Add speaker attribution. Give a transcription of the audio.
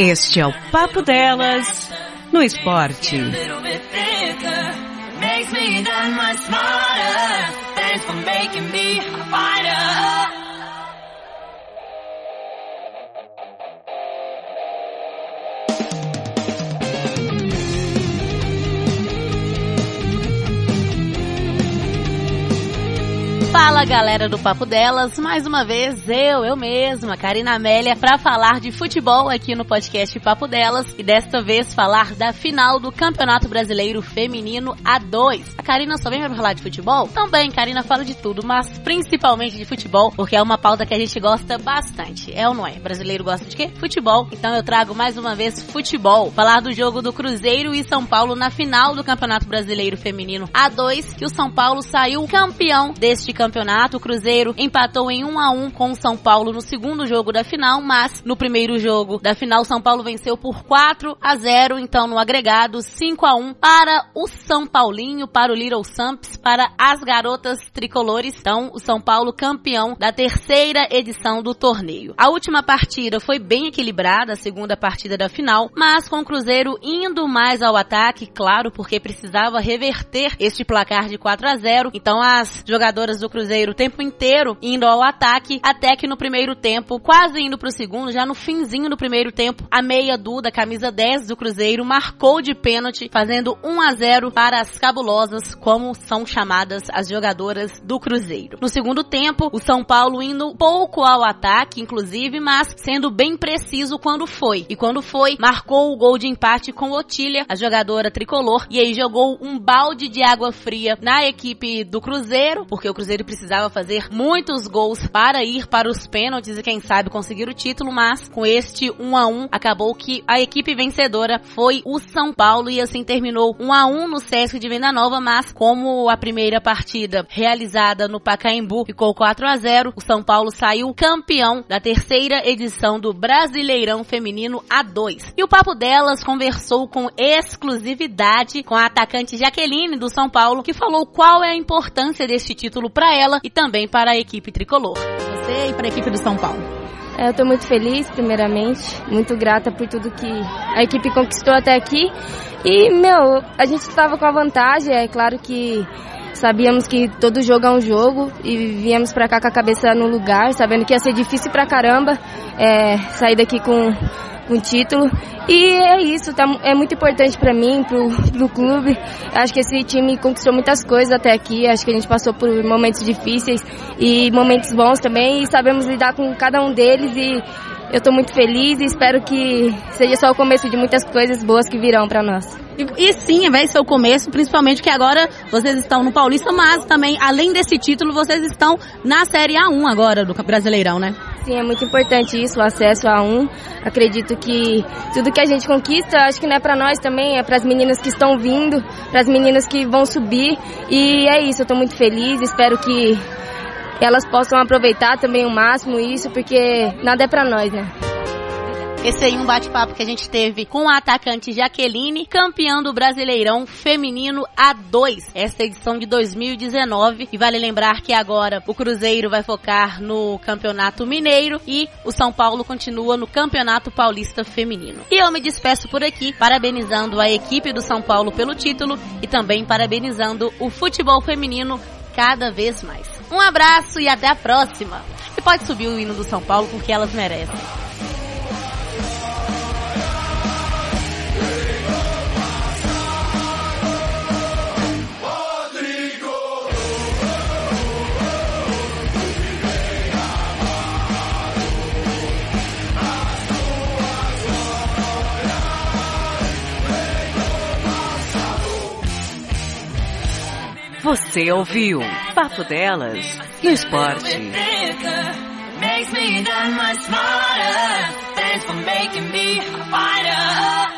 Speaker 1: Este é o Papo Delas no esporte.
Speaker 2: Fala galera do Papo Delas, mais uma vez eu, eu mesma, Karina Amélia, para falar de futebol aqui no podcast Papo Delas e desta vez falar da final do Campeonato Brasileiro Feminino A2. A Karina só vem para falar de futebol? Também, Karina fala de tudo, mas principalmente de futebol, porque é uma pauta que a gente gosta bastante. É ou não é? Brasileiro gosta de quê? Futebol. Então eu trago mais uma vez futebol. Falar do jogo do Cruzeiro e São Paulo na final do Campeonato Brasileiro Feminino A2, que o São Paulo saiu campeão deste campeonato campeonato, o Cruzeiro empatou em 1 a 1 com o São Paulo no segundo jogo da final, mas no primeiro jogo da final São Paulo venceu por 4 a 0, então no agregado 5 a 1 para o São Paulinho, para o Little Samps, para as garotas tricolores. Então, o São Paulo campeão da terceira edição do torneio. A última partida foi bem equilibrada, a segunda partida da final, mas com o Cruzeiro indo mais ao ataque, claro, porque precisava reverter este placar de 4 a 0. Então, as jogadoras do Cruzeiro o tempo inteiro indo ao ataque, até que no primeiro tempo, quase indo pro segundo, já no finzinho do primeiro tempo, a meia Duda, camisa 10 do Cruzeiro, marcou de pênalti, fazendo 1 a 0 para as cabulosas, como são chamadas as jogadoras do Cruzeiro. No segundo tempo, o São Paulo indo pouco ao ataque, inclusive, mas sendo bem preciso quando foi. E quando foi, marcou o gol de empate com Otília, a jogadora tricolor, e aí jogou um balde de água fria na equipe do Cruzeiro, porque o Cruzeiro precisava fazer muitos gols para ir para os pênaltis e quem sabe conseguir o título, mas com este 1 a 1 acabou que a equipe vencedora foi o São Paulo e assim terminou 1 a 1 no Sesc de Venda Nova, mas como a primeira partida realizada no Pacaembu ficou 4 a 0, o São Paulo saiu campeão da terceira edição do Brasileirão Feminino A2. E o Papo Delas conversou com exclusividade com a atacante Jaqueline do São Paulo, que falou qual é a importância deste título para ela e também para a equipe tricolor. Você e para a equipe do São Paulo.
Speaker 3: É, eu estou muito feliz, primeiramente, muito grata por tudo que a equipe conquistou até aqui. E, meu, a gente estava com a vantagem, é claro que sabíamos que todo jogo é um jogo e viemos para cá com a cabeça no lugar, sabendo que ia ser difícil pra caramba é, sair daqui com um título. E é isso, tá, é muito importante para mim, pro, pro clube. Acho que esse time conquistou muitas coisas até aqui. Acho que a gente passou por momentos difíceis e momentos bons também. E sabemos lidar com cada um deles e eu estou muito feliz e espero que seja só o começo de muitas coisas boas que virão para nós.
Speaker 2: E, e, sim, vai ser o começo, principalmente que agora vocês estão no Paulista, mas também, além desse título, vocês estão na Série A1 agora do Brasileirão, né?
Speaker 3: Sim, é muito importante isso, o acesso a um. Acredito que tudo que a gente conquista, acho que não é para nós também, é para as meninas que estão vindo, para as meninas que vão subir. E é isso, eu estou muito feliz, espero que elas possam aproveitar também o máximo isso, porque nada é para nós, né?
Speaker 2: Esse aí é um bate-papo que a gente teve com a atacante Jaqueline, campeã do Brasileirão Feminino A2, esta edição de 2019. E vale lembrar que agora o Cruzeiro vai focar no Campeonato Mineiro e o São Paulo continua no Campeonato Paulista Feminino. E eu me despeço por aqui, parabenizando a equipe do São Paulo pelo título e também parabenizando o futebol feminino cada vez mais. Um abraço e até a próxima! E pode subir o hino do São Paulo porque elas merecem.
Speaker 1: Você ouviu Papo Delas no Esporte. Makes me that much smarter. Thanks for making me a fighter.